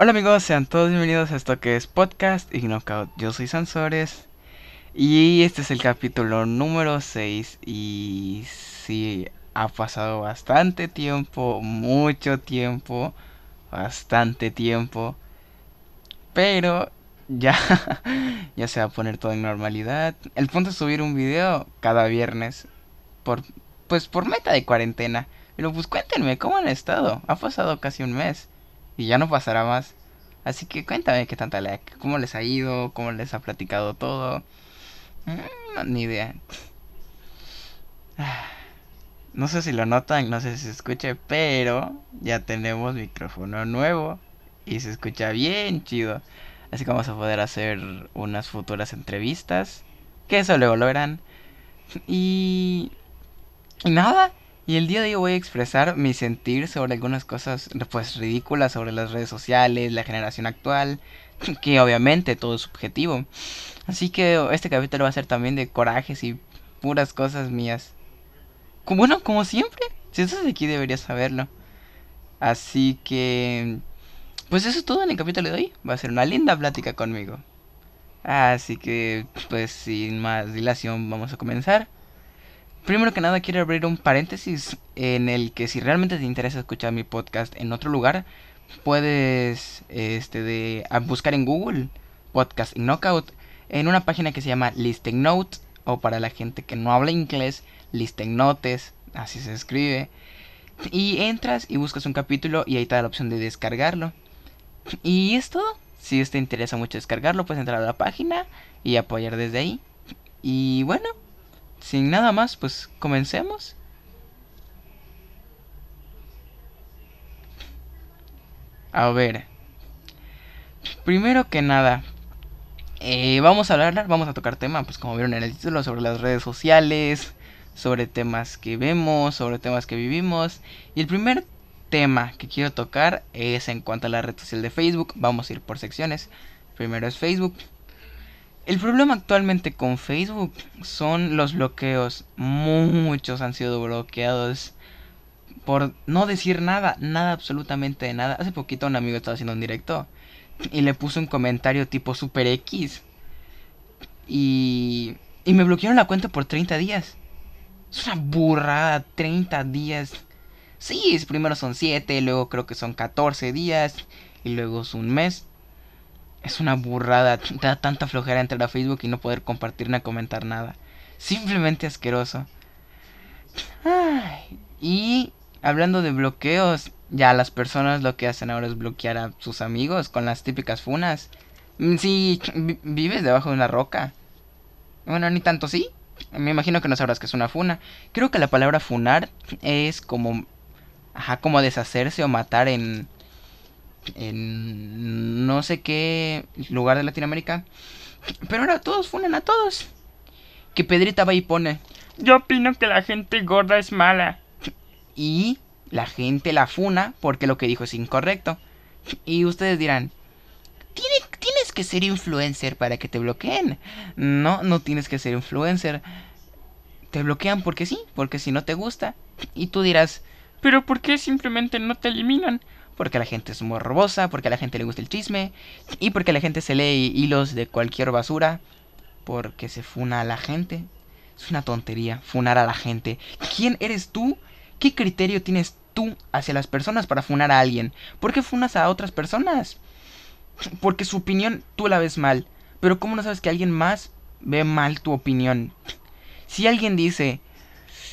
Hola amigos, sean todos bienvenidos a esto que es Podcast y Knockout. Yo soy Sansores y este es el capítulo número 6 y sí, ha pasado bastante tiempo, mucho tiempo, bastante tiempo, pero ya, ya se va a poner todo en normalidad. El punto es subir un video cada viernes por, pues por meta de cuarentena. Pero pues cuéntenme, ¿cómo han estado? Ha pasado casi un mes. Y ya no pasará más. Así que cuéntame qué tanta le, cómo les ha ido, cómo les ha platicado todo. Mm, ni idea. No sé si lo notan, no sé si se escuche, pero ya tenemos micrófono nuevo y se escucha bien chido. Así que vamos a poder hacer unas futuras entrevistas, que eso luego lo verán. Y, y nada, y el día de hoy voy a expresar mi sentir sobre algunas cosas pues ridículas sobre las redes sociales, la generación actual, que obviamente todo es subjetivo. Así que este capítulo va a ser también de corajes y puras cosas mías. Bueno, como siempre, si estás aquí deberías saberlo. Así que pues eso es todo en el capítulo de hoy. Va a ser una linda plática conmigo. Así que pues sin más dilación vamos a comenzar. Primero que nada quiero abrir un paréntesis en el que si realmente te interesa escuchar mi podcast en otro lugar, puedes este de buscar en Google Podcast Knockout en una página que se llama Listen Note o para la gente que no habla inglés, Listen Notes, así se escribe. Y entras y buscas un capítulo y ahí te da la opción de descargarlo. Y es todo. Si te interesa mucho descargarlo, puedes entrar a la página y apoyar desde ahí. Y bueno, sin nada más, pues comencemos. A ver. Primero que nada, eh, vamos a hablar, vamos a tocar tema, pues como vieron en el título, sobre las redes sociales, sobre temas que vemos, sobre temas que vivimos. Y el primer tema que quiero tocar es en cuanto a la red social de Facebook. Vamos a ir por secciones. Primero es Facebook. El problema actualmente con Facebook son los bloqueos. Muchos han sido bloqueados por no decir nada, nada absolutamente de nada. Hace poquito un amigo estaba haciendo un directo y le puso un comentario tipo super X. Y, y me bloquearon la cuenta por 30 días. Es una burrada, 30 días. Sí, primero son 7, luego creo que son 14 días y luego es un mes. Es una burrada. Da tanta flojera entrar a Facebook y no poder compartir ni comentar nada. Simplemente asqueroso. y hablando de bloqueos, ya las personas lo que hacen ahora es bloquear a sus amigos con las típicas funas. Mm, si vives debajo de una roca. Bueno, ni tanto sí. Me imagino que no sabrás que es una funa. Creo que la palabra funar es como... Ajá, como deshacerse o matar en en no sé qué lugar de Latinoamérica. Pero ahora todos funan a todos. Que Pedrita va y pone. Yo opino que la gente gorda es mala. Y la gente la funa porque lo que dijo es incorrecto. Y ustedes dirán, tienes que ser influencer para que te bloqueen. No, no tienes que ser influencer. Te bloquean porque sí, porque si no te gusta. Y tú dirás, pero ¿por qué simplemente no te eliminan? Porque la gente es morbosa, porque a la gente le gusta el chisme y porque la gente se lee hilos de cualquier basura, porque se funa a la gente. Es una tontería funar a la gente. ¿Quién eres tú? ¿Qué criterio tienes tú hacia las personas para funar a alguien? ¿Por qué funas a otras personas? Porque su opinión tú la ves mal. Pero ¿cómo no sabes que alguien más ve mal tu opinión? Si alguien dice,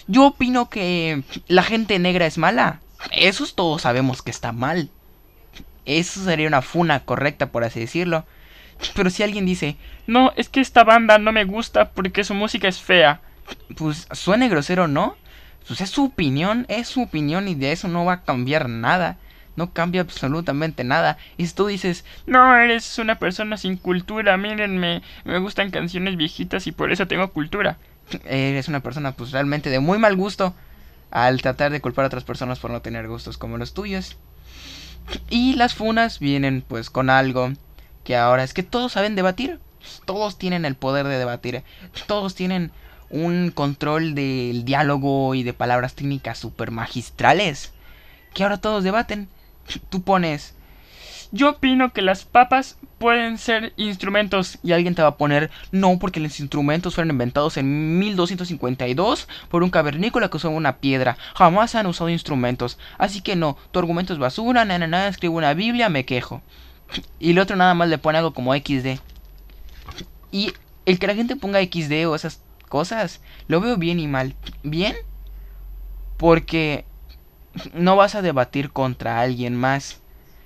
yo opino que la gente negra es mala, eso todos sabemos que está mal. Eso sería una funa correcta, por así decirlo. Pero si alguien dice, no, es que esta banda no me gusta porque su música es fea. Pues suene grosero, ¿no? Pues es su opinión, es su opinión y de eso no va a cambiar nada. No cambia absolutamente nada. Y si tú dices, no, eres una persona sin cultura, mírenme, me gustan canciones viejitas y por eso tengo cultura. Eres una persona pues realmente de muy mal gusto al tratar de culpar a otras personas por no tener gustos como los tuyos. Y las funas vienen pues con algo que ahora es que todos saben debatir, todos tienen el poder de debatir, todos tienen un control del diálogo y de palabras técnicas super magistrales, que ahora todos debaten. Tú pones, Yo opino que las papas pueden ser instrumentos. Y alguien te va a poner, no, porque los instrumentos fueron inventados en 1252 por un cavernícola que usó una piedra. Jamás han usado instrumentos. Así que no, tu argumento es basura, nada, nada, escribo una Biblia, me quejo. Y el otro nada más le pone algo como XD. Y el que la gente ponga XD o esas cosas, lo veo bien y mal. Bien, porque no vas a debatir contra alguien más.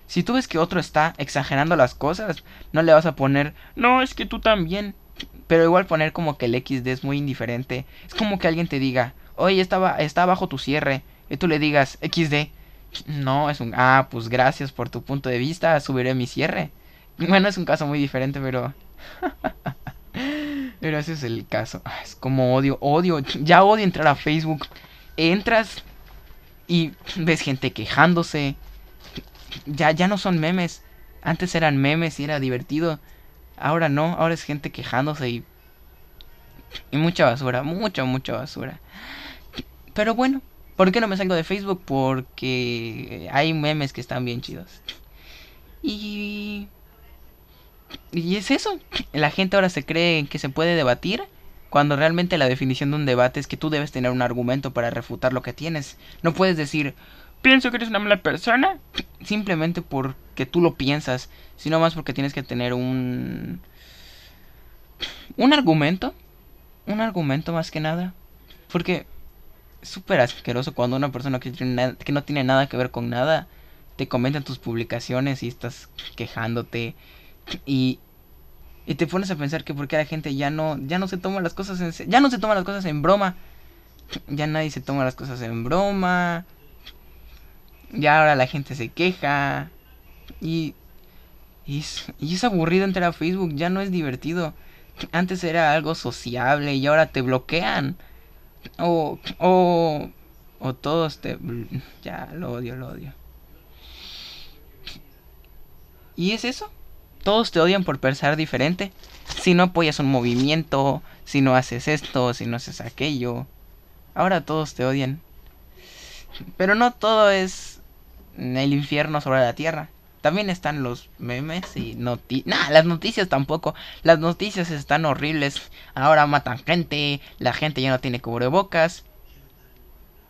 Si tú ves que otro está exagerando las cosas, no le vas a poner, no, es que tú también. Pero igual poner como que el XD es muy indiferente. Es como que alguien te diga, oye, estaba, está bajo tu cierre. Y tú le digas, XD. No, es un, ah, pues gracias por tu punto de vista, subiré mi cierre. Bueno, es un caso muy diferente, pero... pero ese es el caso. Ah, es como odio, odio, ya odio entrar a Facebook. Entras y ves gente quejándose. Ya, ya no son memes. Antes eran memes y era divertido. Ahora no, ahora es gente quejándose y... Y mucha basura, mucha, mucha basura. Pero bueno, ¿por qué no me salgo de Facebook? Porque hay memes que están bien chidos. Y... Y es eso. La gente ahora se cree que se puede debatir cuando realmente la definición de un debate es que tú debes tener un argumento para refutar lo que tienes. No puedes decir, pienso que eres una mala persona. Simplemente porque tú lo piensas, sino más porque tienes que tener un... Un argumento. Un argumento más que nada. Porque es súper asqueroso cuando una persona que, que no tiene nada que ver con nada te comenta en tus publicaciones y estás quejándote. Y y te pones a pensar que porque la gente ya no ya no se toma las cosas en ya no se toma las cosas en broma. Ya nadie se toma las cosas en broma. Ya ahora la gente se queja. Y y es, aburrido entrar a Facebook, ya no es divertido. Antes era algo sociable y ahora te bloquean. O o o todos te ya lo odio, lo odio. ¿Y es eso? todos te odian por pensar diferente. Si no apoyas un movimiento, si no haces esto, si no haces aquello. Ahora todos te odian. Pero no todo es el infierno sobre la tierra. También están los memes y noticias. Nah, las noticias tampoco. Las noticias están horribles. Ahora matan gente. La gente ya no tiene cubrebocas.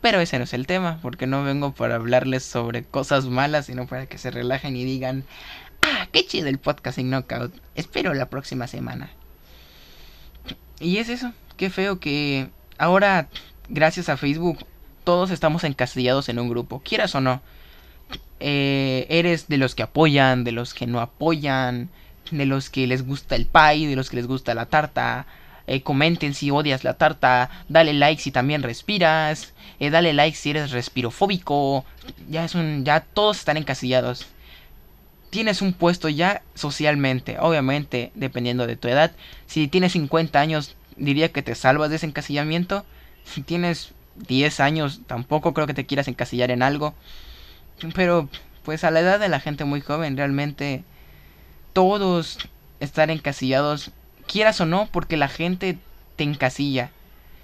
Pero ese no es el tema. Porque no vengo para hablarles sobre cosas malas. Sino para que se relajen y digan ah, qué chido el podcast en Knockout. Espero la próxima semana. Y es eso, qué feo que ahora, gracias a Facebook, todos estamos encasillados en un grupo, quieras o no. Eh, eres de los que apoyan, de los que no apoyan, de los que les gusta el pie, de los que les gusta la tarta. Eh, comenten si odias la tarta, dale like si también respiras, eh, dale like si eres respirofóbico. Ya es un, ya todos están encasillados tienes un puesto ya socialmente, obviamente dependiendo de tu edad. Si tienes 50 años, diría que te salvas de ese encasillamiento. Si tienes 10 años, tampoco creo que te quieras encasillar en algo. Pero pues a la edad de la gente muy joven, realmente todos estar encasillados, quieras o no, porque la gente te encasilla.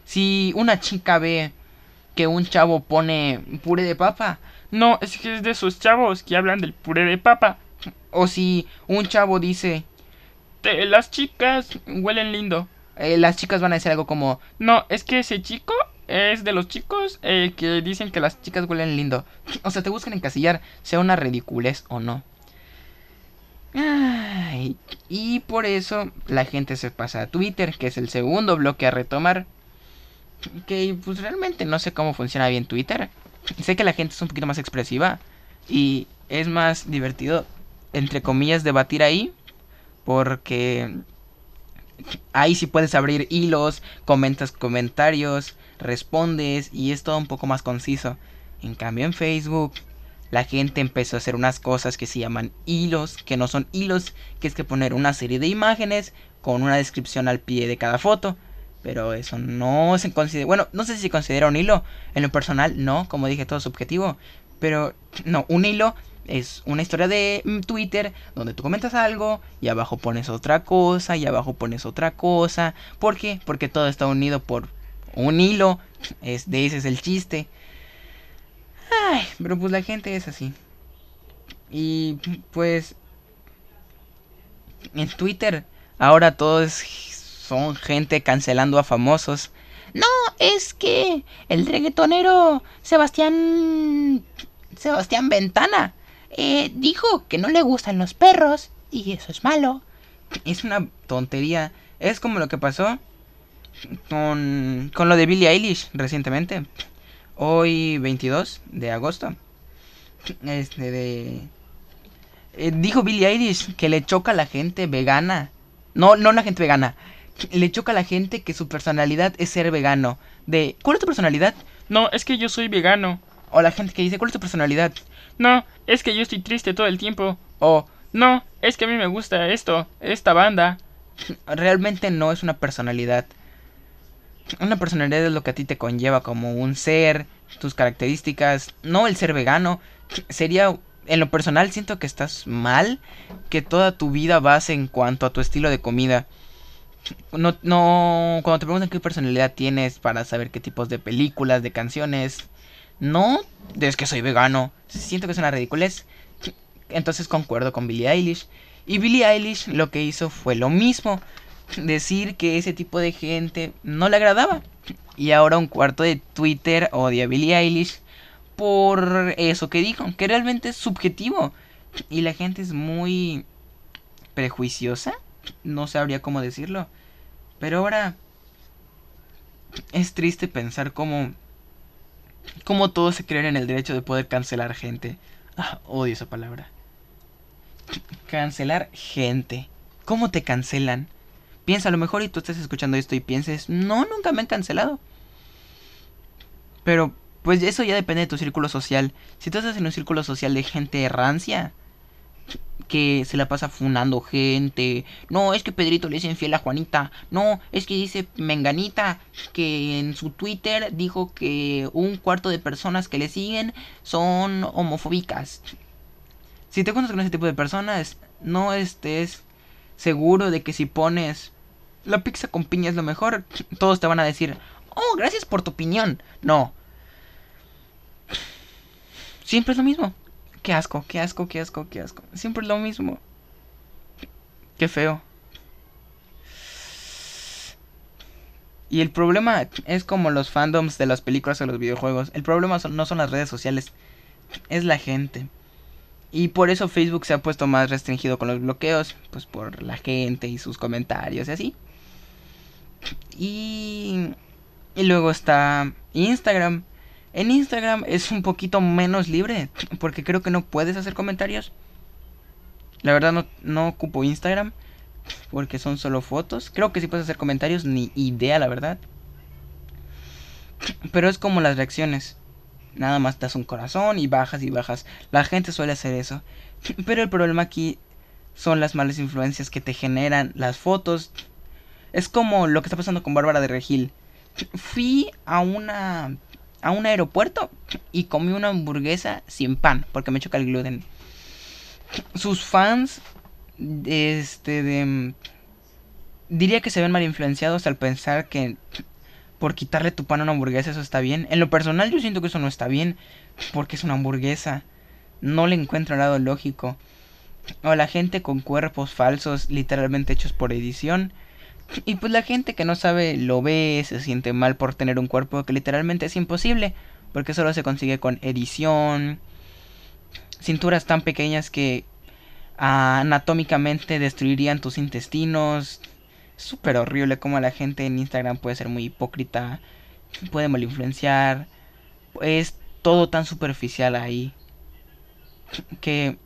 Si una chica ve que un chavo pone puré de papa, no, es que es de esos chavos que hablan del puré de papa. O si un chavo dice, las chicas huelen lindo. Eh, las chicas van a decir algo como, no, es que ese chico es de los chicos eh, que dicen que las chicas huelen lindo. O sea, te buscan encasillar, sea una ridiculez o no. y por eso la gente se pasa a Twitter, que es el segundo bloque a retomar. Que pues realmente no sé cómo funciona bien Twitter. Sé que la gente es un poquito más expresiva y es más divertido entre comillas, debatir ahí. Porque ahí sí puedes abrir hilos, comentas comentarios, respondes y es todo un poco más conciso. En cambio en Facebook la gente empezó a hacer unas cosas que se llaman hilos, que no son hilos, que es que poner una serie de imágenes con una descripción al pie de cada foto. Pero eso no se considera, bueno, no sé si se considera un hilo. En lo personal, no, como dije, todo subjetivo. Pero no, un hilo es una historia de mm, Twitter donde tú comentas algo y abajo pones otra cosa y abajo pones otra cosa. ¿Por qué? Porque todo está unido por un hilo. Es, de ese es el chiste. Ay, pero pues la gente es así. Y pues en Twitter. Ahora todos son gente cancelando a famosos. No, es que el reggaetonero Sebastián Sebastián Ventana eh, dijo que no le gustan los perros y eso es malo. Es una tontería. Es como lo que pasó con, con lo de Billie Eilish recientemente. Hoy 22 de agosto. Este de... Eh, dijo Billie Eilish que le choca a la gente vegana. No, no la gente vegana. Le choca a la gente que su personalidad es ser vegano. De, ¿cuál es tu personalidad? No, es que yo soy vegano. O la gente que dice, ¿cuál es tu personalidad? No, es que yo estoy triste todo el tiempo. O, No, es que a mí me gusta esto, esta banda. realmente no es una personalidad. Una personalidad es lo que a ti te conlleva como un ser, tus características, no el ser vegano. Sería, en lo personal, siento que estás mal, que toda tu vida base en cuanto a tu estilo de comida. No, no, cuando te preguntan qué personalidad tienes para saber qué tipos de películas, de canciones, no, es que soy vegano. Siento que es una ridiculez. Entonces concuerdo con Billie Eilish. Y Billie Eilish lo que hizo fue lo mismo. Decir que ese tipo de gente no le agradaba. Y ahora un cuarto de Twitter odia a Billie Eilish por eso que dijo. Que realmente es subjetivo. Y la gente es muy prejuiciosa. No sabría cómo decirlo. Pero ahora es triste pensar cómo cómo todos se creen en el derecho de poder cancelar gente. Ah, odio esa palabra. Cancelar gente. ¿Cómo te cancelan? Piensa a lo mejor y tú estás escuchando esto y pienses, no, nunca me han cancelado. Pero, pues eso ya depende de tu círculo social. Si tú estás en un círculo social de gente rancia, que se la pasa funando gente. No, es que Pedrito le es infiel a Juanita. No, es que dice Menganita que en su Twitter dijo que un cuarto de personas que le siguen son homofóbicas. Si te conoces con ese tipo de personas, no estés seguro de que si pones la pizza con piña es lo mejor, todos te van a decir, oh, gracias por tu opinión. No. Siempre es lo mismo. Qué asco, qué asco, qué asco, qué asco. Siempre es lo mismo. Qué feo. Y el problema es como los fandoms de las películas o los videojuegos. El problema no son las redes sociales, es la gente. Y por eso Facebook se ha puesto más restringido con los bloqueos, pues por la gente y sus comentarios y así. Y, y luego está Instagram. En Instagram es un poquito menos libre, porque creo que no puedes hacer comentarios. La verdad no, no ocupo Instagram, porque son solo fotos. Creo que sí puedes hacer comentarios, ni idea, la verdad. Pero es como las reacciones. Nada más das un corazón y bajas y bajas. La gente suele hacer eso. Pero el problema aquí son las malas influencias que te generan las fotos. Es como lo que está pasando con Bárbara de Regil. Fui a una a un aeropuerto y comí una hamburguesa sin pan porque me choca el gluten. Sus fans este de diría que se ven mal influenciados al pensar que por quitarle tu pan a una hamburguesa eso está bien. En lo personal yo siento que eso no está bien porque es una hamburguesa. No le encuentro lado lógico. O la gente con cuerpos falsos literalmente hechos por edición y pues la gente que no sabe lo ve, se siente mal por tener un cuerpo que literalmente es imposible, porque solo se consigue con edición, cinturas tan pequeñas que anatómicamente destruirían tus intestinos. Súper horrible como la gente en Instagram puede ser muy hipócrita, puede mal influenciar, es todo tan superficial ahí que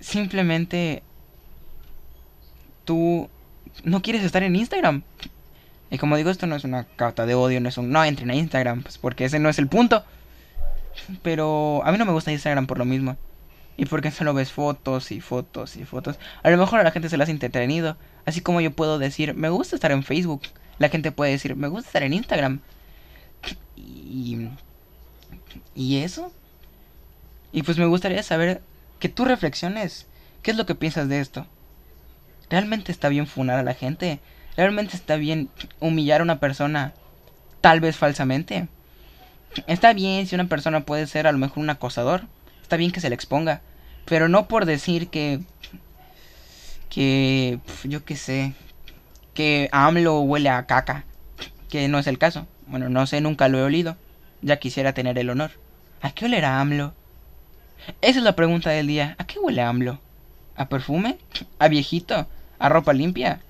simplemente tú no quieres estar en Instagram. Y como digo, esto no es una carta de odio, no es un no entren a Instagram, pues porque ese no es el punto. Pero a mí no me gusta Instagram por lo mismo. Y porque solo ves fotos y fotos y fotos. A lo mejor a la gente se le hace entretenido. Así como yo puedo decir, me gusta estar en Facebook. La gente puede decir, me gusta estar en Instagram. Y. ¿Y eso? Y pues me gustaría saber que tú reflexiones. ¿Qué es lo que piensas de esto? ¿Realmente está bien funar a la gente? ¿Realmente está bien humillar a una persona tal vez falsamente? Está bien si una persona puede ser a lo mejor un acosador. Está bien que se le exponga. Pero no por decir que que yo qué sé, que AMLO huele a caca, que no es el caso. Bueno, no sé, nunca lo he olido. Ya quisiera tener el honor. ¿A qué olerá AMLO? Esa es la pregunta del día. ¿A qué huele AMLO? ¿A perfume? ¿A viejito? ¿A ropa limpia?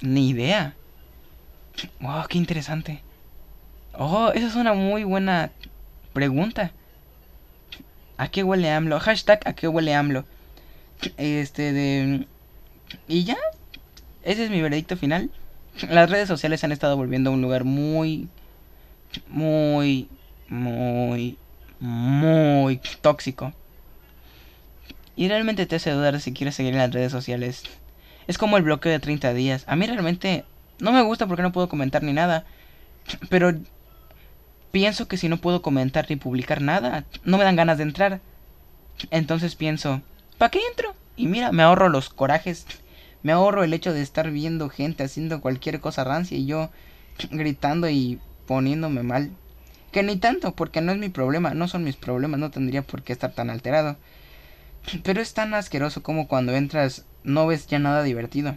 Ni idea. Wow, qué interesante. Oh, esa es una muy buena pregunta. ¿A qué huele AMLO? Hashtag ¿a qué huele AMLO? Este de... ¿Y ya? Ese es mi veredicto final. Las redes sociales han estado volviendo un lugar muy... Muy... Muy... Muy tóxico. Y realmente te hace dudar si quieres seguir en las redes sociales. Es como el bloqueo de 30 días. A mí realmente no me gusta porque no puedo comentar ni nada. Pero pienso que si no puedo comentar ni publicar nada, no me dan ganas de entrar. Entonces pienso, ¿para qué entro? Y mira, me ahorro los corajes. Me ahorro el hecho de estar viendo gente haciendo cualquier cosa rancia y yo gritando y poniéndome mal. Que ni tanto, porque no es mi problema, no son mis problemas, no tendría por qué estar tan alterado. Pero es tan asqueroso como cuando entras no ves ya nada divertido.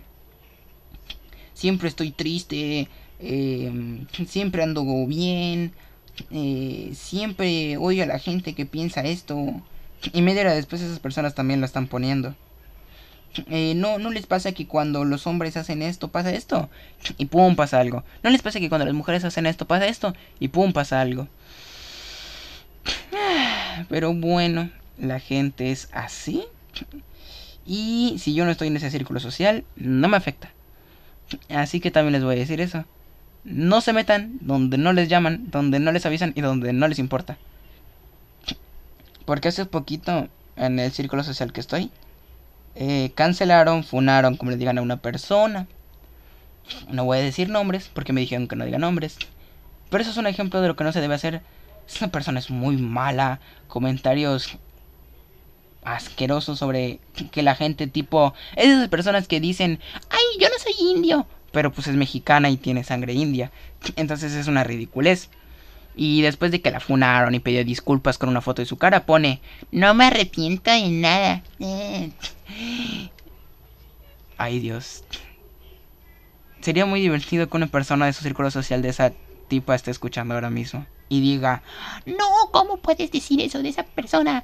Siempre estoy triste, eh, siempre ando bien, eh, siempre odio a la gente que piensa esto. Y media hora después esas personas también lo están poniendo. Eh, no, no les pasa que cuando los hombres hacen esto pasa esto y pum pasa algo. No les pasa que cuando las mujeres hacen esto pasa esto y pum pasa algo. Pero bueno, la gente es así. Y si yo no estoy en ese círculo social, no me afecta. Así que también les voy a decir eso. No se metan donde no les llaman, donde no les avisan y donde no les importa. Porque hace poquito, en el círculo social que estoy, eh, cancelaron, funaron, como le digan a una persona. No voy a decir nombres porque me dijeron que no diga nombres. Pero eso es un ejemplo de lo que no se debe hacer. Esa persona es muy mala. Comentarios asqueroso sobre que la gente tipo... Esas personas que dicen, ay, yo no soy indio, pero pues es mexicana y tiene sangre india. Entonces es una ridiculez. Y después de que la funaron y pidió disculpas con una foto de su cara, pone, no me arrepiento de nada. Ay Dios. Sería muy divertido que una persona de su círculo social de esa tipo esté escuchando ahora mismo. Y diga, no, ¿cómo puedes decir eso de esa persona?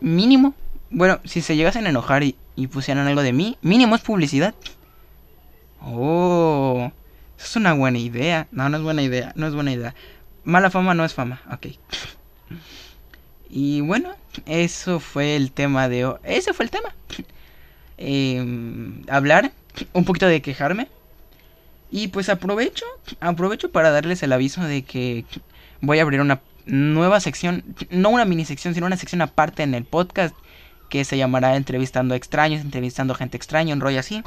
Mínimo. Bueno, si se llegasen a enojar y, pusieran algo de mí, mínimo es publicidad. Oh, eso es una buena idea. No, no es buena idea, no es buena idea. Mala fama no es fama, ok. Y bueno, eso fue el tema de hoy. Ese fue el tema. Eh, hablar, un poquito de quejarme. Y pues aprovecho, aprovecho para darles el aviso de que voy a abrir una nueva sección, no una mini sección, sino una sección aparte en el podcast que se llamará Entrevistando extraños, entrevistando gente extraña, un rollo así,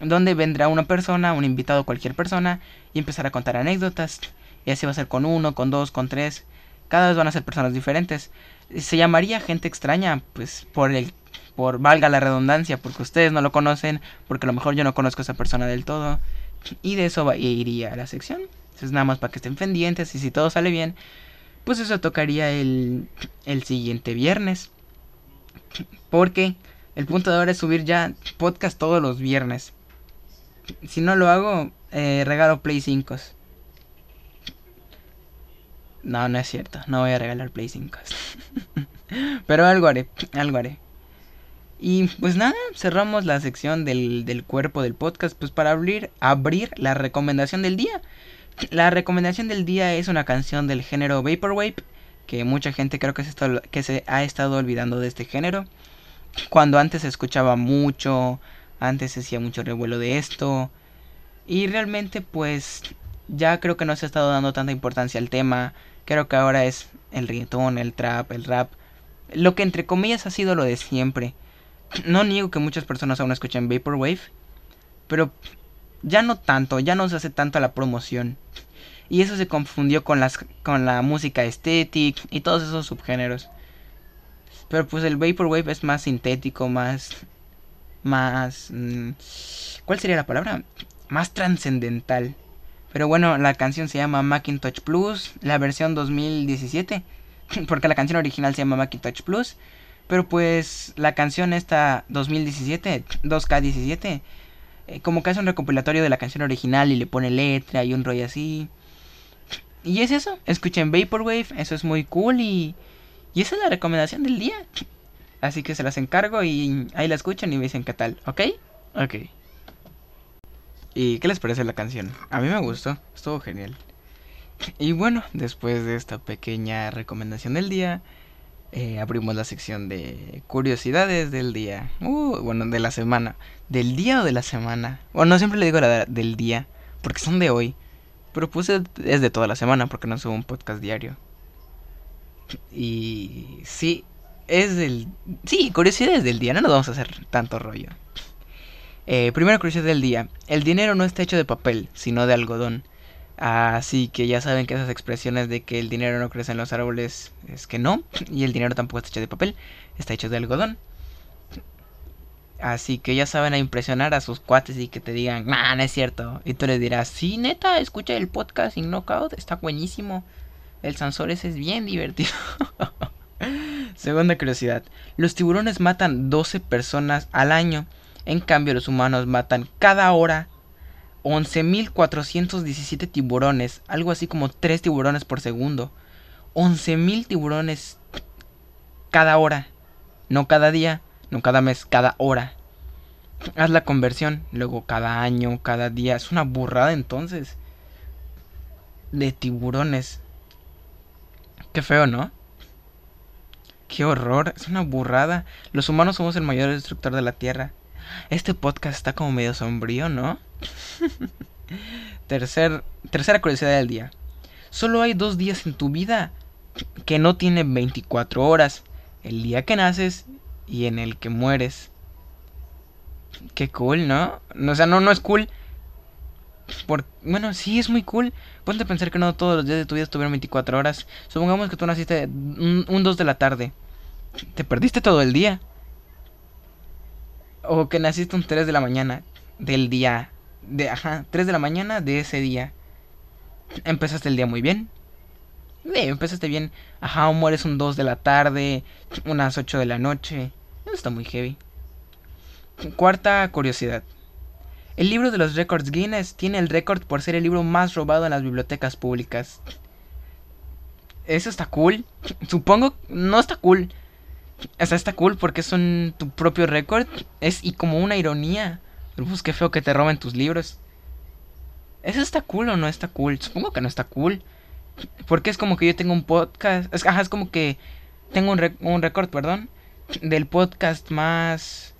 donde vendrá una persona, un invitado, cualquier persona, y empezará a contar anécdotas. Y así va a ser con uno, con dos, con tres. Cada vez van a ser personas diferentes. Se llamaría gente extraña, pues por el, por valga la redundancia, porque ustedes no lo conocen, porque a lo mejor yo no conozco a esa persona del todo. Y de eso iría a la sección. Entonces nada más para que estén pendientes y si todo sale bien, pues eso tocaría el, el siguiente viernes. Porque el punto de ahora es subir ya podcast todos los viernes. Si no lo hago, eh, regalo Play 5. No, no es cierto. No voy a regalar Play 5. Pero algo haré, algo haré. Y pues nada, cerramos la sección del, del cuerpo del podcast pues para abrir, abrir la recomendación del día. La recomendación del día es una canción del género Vaporwave, que mucha gente creo que se, ha estado olvidando de este género. Cuando antes se escuchaba mucho, antes se hacía mucho revuelo de esto. Y realmente pues ya creo que no se ha estado dando tanta importancia al tema. Creo que ahora es el reggaetón, el trap, el rap. Lo que entre comillas ha sido lo de siempre. No niego que muchas personas aún escuchen Vaporwave. Pero ya no tanto, ya no se hace tanto la promoción. Y eso se confundió con, las, con la música estética y todos esos subgéneros. Pero pues el Vaporwave es más sintético, más... Más... Mmm, ¿Cuál sería la palabra? Más trascendental. Pero bueno, la canción se llama Macintosh Plus, la versión 2017. Porque la canción original se llama Macintosh Plus. Pero pues la canción esta 2017, 2K17, eh, como que hace un recopilatorio de la canción original y le pone letra y un rollo así. Y es eso, escuchen Vaporwave, eso es muy cool y, y esa es la recomendación del día. Así que se las encargo y ahí la escuchan y me dicen qué tal, ¿ok? Ok. ¿Y qué les parece la canción? A mí me gustó, estuvo genial. Y bueno, después de esta pequeña recomendación del día, eh, abrimos la sección de curiosidades del día. Uh, bueno, de la semana. ¿Del día o de la semana? Bueno, no siempre le digo la del día, porque son de hoy. Pero puse es de toda la semana, porque no subo un podcast diario. Y sí, es del... Sí, curiosidades del día, no nos vamos a hacer tanto rollo. Eh, primera curiosidad del día. El dinero no está hecho de papel, sino de algodón. Así que ya saben que esas expresiones de que el dinero no crece en los árboles es que no. Y el dinero tampoco está hecho de papel, está hecho de algodón. Así que ya saben a impresionar a sus cuates y que te digan, nah, no es cierto. Y tú les dirás, sí, neta, escucha el podcast sin knockout, está buenísimo. El Sansores es bien divertido. Segunda curiosidad. Los tiburones matan 12 personas al año. En cambio, los humanos matan cada hora 11.417 tiburones. Algo así como 3 tiburones por segundo. 11.000 tiburones cada hora. No cada día, no cada mes, cada hora. Haz la conversión. Luego cada año, cada día. Es una burrada entonces. De tiburones. Qué feo, ¿no? Qué horror, es una burrada. Los humanos somos el mayor destructor de la Tierra. Este podcast está como medio sombrío, ¿no? Tercer, tercera curiosidad del día. Solo hay dos días en tu vida que no tienen 24 horas. El día que naces y en el que mueres. Qué cool, ¿no? O sea, no, no es cool. Por, bueno, sí, es muy cool. Ponte a pensar que no todos los días de tu vida estuvieron 24 horas. Supongamos que tú naciste un, un 2 de la tarde. Te perdiste todo el día. O que naciste un 3 de la mañana del día. De, ajá, 3 de la mañana de ese día. Empezaste el día muy bien. Sí, empezaste bien. Ajá, o mueres un 2 de la tarde, unas 8 de la noche. Está muy heavy. Cuarta curiosidad. El libro de los récords Guinness tiene el récord por ser el libro más robado en las bibliotecas públicas. Eso está cool. Supongo, no está cool. O sea, está cool porque es un, tu propio récord. Es y como una ironía. Pues qué feo que te roben tus libros. ¿Eso está cool o no está cool? Supongo que no está cool. Porque es como que yo tengo un podcast. Es, ajá, es como que tengo un, un récord, perdón. Del podcast más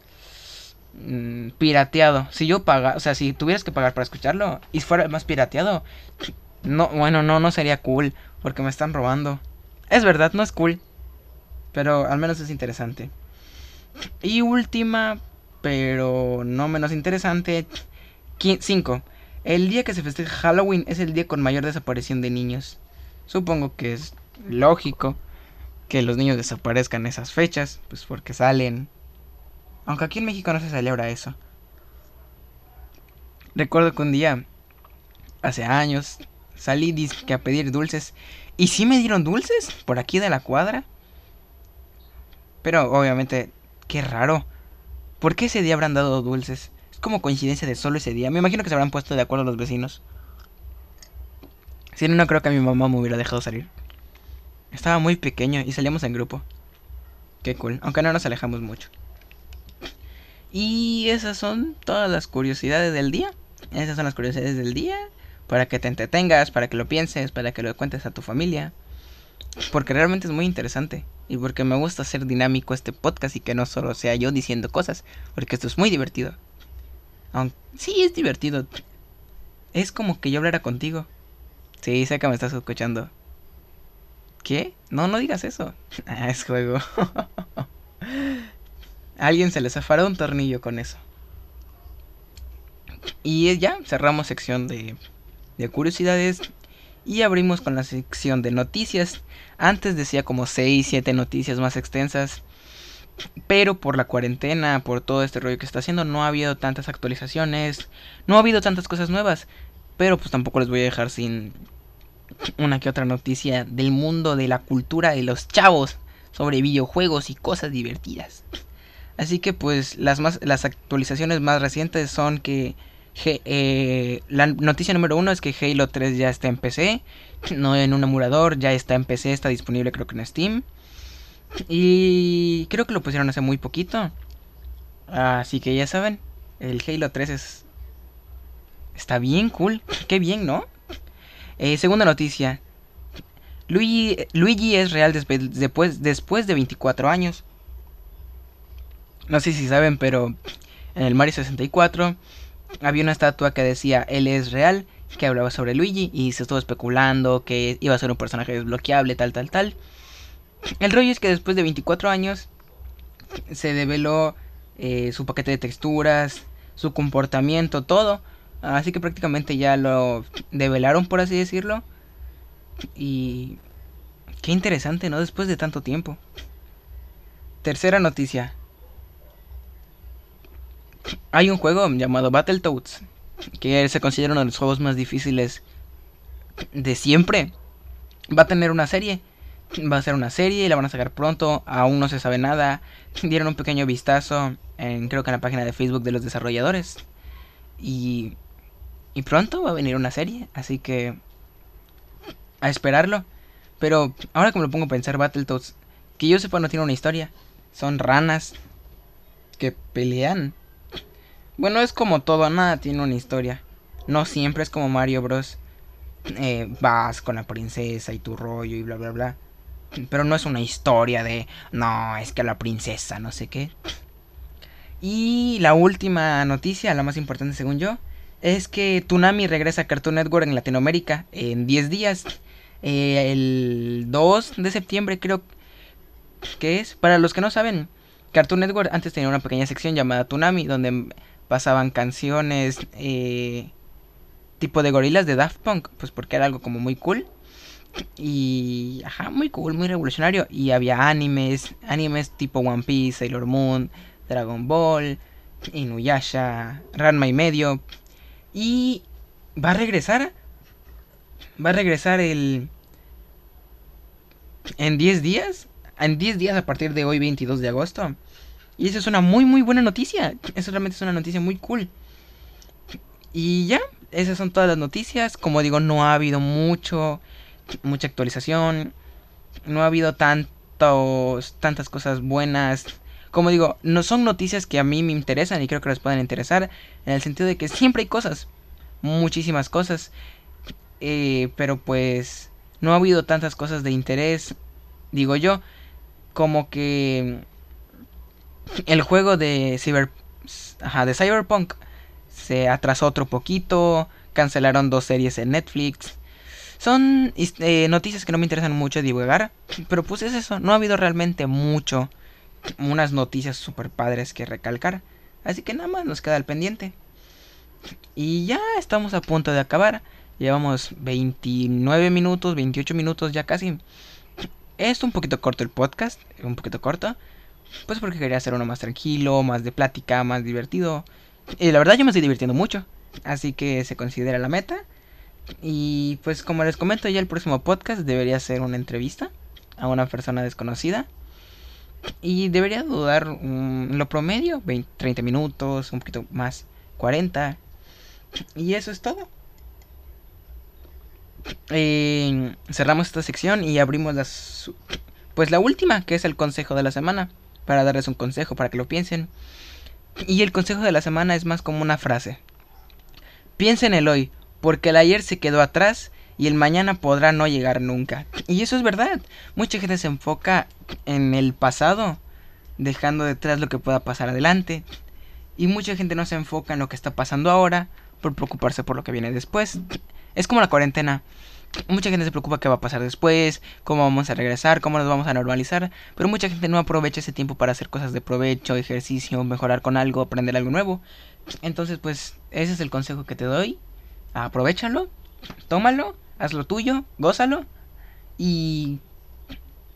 mm, pirateado. Si yo paga, o sea, si tuvieras que pagar para escucharlo y fuera más pirateado, no, bueno, no, no sería cool porque me están robando. Es verdad, no es cool, pero al menos es interesante. Y última, pero no menos interesante, 5. El día que se festeja Halloween es el día con mayor desaparición de niños. Supongo que es lógico que los niños desaparezcan esas fechas, pues porque salen aunque aquí en México no se celebra eso. Recuerdo que un día, hace años, salí disque a pedir dulces. Y sí me dieron dulces por aquí de la cuadra. Pero obviamente, qué raro. ¿Por qué ese día habrán dado dulces? Es como coincidencia de solo ese día. Me imagino que se habrán puesto de acuerdo los vecinos. Si no, no creo que mi mamá me hubiera dejado salir. Estaba muy pequeño y salíamos en grupo. Qué cool, aunque no nos alejamos mucho. Y esas son todas las curiosidades del día. Esas son las curiosidades del día. Para que te entretengas, para que lo pienses, para que lo cuentes a tu familia. Porque realmente es muy interesante. Y porque me gusta hacer dinámico este podcast y que no solo sea yo diciendo cosas. Porque esto es muy divertido. Aunque, sí, es divertido. Es como que yo hablara contigo. Sí, sé que me estás escuchando. ¿Qué? No, no digas eso. Ah, es juego. alguien se le zafará un tornillo con eso. Y ya cerramos sección de, de curiosidades y abrimos con la sección de noticias. Antes decía como 6, 7 noticias más extensas. Pero por la cuarentena, por todo este rollo que está haciendo, no ha habido tantas actualizaciones. No ha habido tantas cosas nuevas. Pero pues tampoco les voy a dejar sin una que otra noticia del mundo de la cultura de los chavos. sobre videojuegos y cosas divertidas. Así que pues las, más, las actualizaciones más recientes son que eh, la noticia número uno es que Halo 3 ya está en PC, no en un emulador, ya está en PC, está disponible creo que en Steam. Y creo que lo pusieron hace muy poquito. Así que ya saben, el Halo 3 es... Está bien cool, qué bien, ¿no? Eh, segunda noticia. Luigi, Luigi es real después, después de 24 años. No sé si saben, pero en el Mario 64 había una estatua que decía él es real, que hablaba sobre Luigi y se estuvo especulando que iba a ser un personaje desbloqueable, tal, tal, tal. El rollo es que después de 24 años se develó eh, su paquete de texturas, su comportamiento, todo. Así que prácticamente ya lo develaron, por así decirlo. Y qué interesante, ¿no? Después de tanto tiempo. Tercera noticia. Hay un juego llamado Battletoads, que se considera uno de los juegos más difíciles de siempre. Va a tener una serie. Va a ser una serie y la van a sacar pronto. Aún no se sabe nada. Dieron un pequeño vistazo en, creo que en la página de Facebook de los desarrolladores. Y, y pronto va a venir una serie. Así que... A esperarlo. Pero ahora que me lo pongo a pensar, Battletoads, que yo sepa no tiene una historia. Son ranas que pelean bueno, es como todo, nada tiene una historia. No siempre es como Mario Bros. Eh, vas con la princesa y tu rollo y bla bla bla. Pero no es una historia de, no, es que la princesa, no sé qué. Y la última noticia, la más importante según yo, es que Tsunami regresa a Cartoon Network en Latinoamérica en 10 días. Eh, el 2 de septiembre creo que es. Para los que no saben, Cartoon Network antes tenía una pequeña sección llamada Tsunami, donde pasaban canciones eh, tipo de gorilas de Daft Punk, pues porque era algo como muy cool. Y, ajá, muy cool, muy revolucionario. Y había animes, animes tipo One Piece, Sailor Moon, Dragon Ball, Inuyasha, Ranma y medio. Y va a regresar. Va a regresar el... En 10 días. En 10 días a partir de hoy, 22 de agosto. Y eso es una muy, muy buena noticia. Eso realmente es una noticia muy cool. Y ya, esas son todas las noticias. Como digo, no ha habido mucho, mucha actualización. No ha habido tantos, tantas cosas buenas. Como digo, no son noticias que a mí me interesan y creo que les pueden interesar. En el sentido de que siempre hay cosas. Muchísimas cosas. Eh, pero pues no ha habido tantas cosas de interés. Digo yo. Como que el juego de, Cyber, de Cyberpunk se atrasó otro poquito, cancelaron dos series en Netflix. Son eh, noticias que no me interesan mucho divulgar, pero pues es eso, no ha habido realmente mucho, unas noticias super padres que recalcar, así que nada más nos queda el pendiente. Y ya estamos a punto de acabar, llevamos 29 minutos, 28 minutos ya casi. Es un poquito corto el podcast, un poquito corto. Pues porque quería hacer uno más tranquilo, más de plática, más divertido. Y la verdad yo me estoy divirtiendo mucho. Así que se considera la meta. Y pues como les comento ya el próximo podcast debería ser una entrevista a una persona desconocida. Y debería dudar lo promedio, 20, 30 minutos, un poquito más, 40. Y eso es todo. Eh, cerramos esta sección y abrimos las... Pues la última, que es el consejo de la semana para darles un consejo, para que lo piensen. Y el consejo de la semana es más como una frase. Piensen en el hoy, porque el ayer se quedó atrás y el mañana podrá no llegar nunca. Y eso es verdad. Mucha gente se enfoca en el pasado, dejando detrás lo que pueda pasar adelante. Y mucha gente no se enfoca en lo que está pasando ahora por preocuparse por lo que viene después. Es como la cuarentena. Mucha gente se preocupa qué va a pasar después, cómo vamos a regresar, cómo nos vamos a normalizar, pero mucha gente no aprovecha ese tiempo para hacer cosas de provecho, ejercicio, mejorar con algo, aprender algo nuevo. Entonces, pues, ese es el consejo que te doy. Aprovechalo, tómalo, hazlo tuyo, gózalo y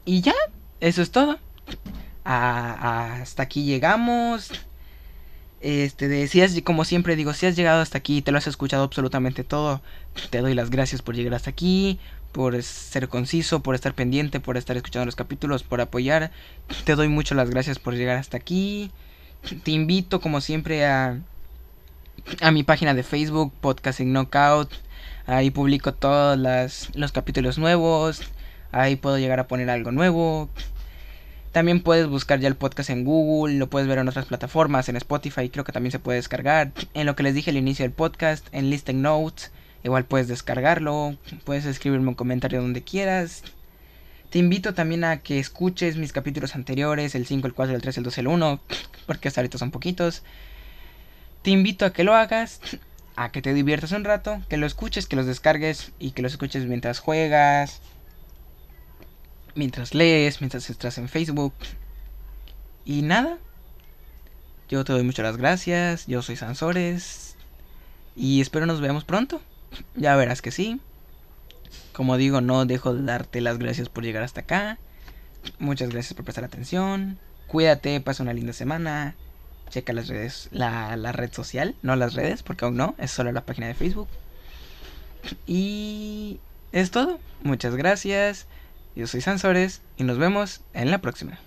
y ya, eso es todo. hasta aquí llegamos. Este, decías, como siempre digo, si has llegado hasta aquí, te lo has escuchado absolutamente todo, te doy las gracias por llegar hasta aquí, por ser conciso, por estar pendiente, por estar escuchando los capítulos, por apoyar. Te doy muchas las gracias por llegar hasta aquí. Te invito como siempre a, a mi página de Facebook, Podcasting Knockout. Ahí publico todos los capítulos nuevos. Ahí puedo llegar a poner algo nuevo. También puedes buscar ya el podcast en Google, lo puedes ver en otras plataformas, en Spotify, creo que también se puede descargar. En lo que les dije al inicio del podcast, en Listen Notes, igual puedes descargarlo, puedes escribirme un comentario donde quieras. Te invito también a que escuches mis capítulos anteriores, el 5, el 4, el 3, el 2, el 1, porque hasta ahorita son poquitos. Te invito a que lo hagas, a que te diviertas un rato, que lo escuches, que los descargues y que los escuches mientras juegas, mientras lees, mientras estás en Facebook. Y nada. Yo te doy muchas gracias. Yo soy Sansores. Y espero nos veamos pronto. Ya verás que sí. Como digo, no dejo de darte las gracias por llegar hasta acá. Muchas gracias por prestar atención. Cuídate, pasa una linda semana. Checa las redes, la, la red social, no las redes, porque aún no, es solo la página de Facebook. Y es todo. Muchas gracias. Yo soy Sansores y nos vemos en la próxima.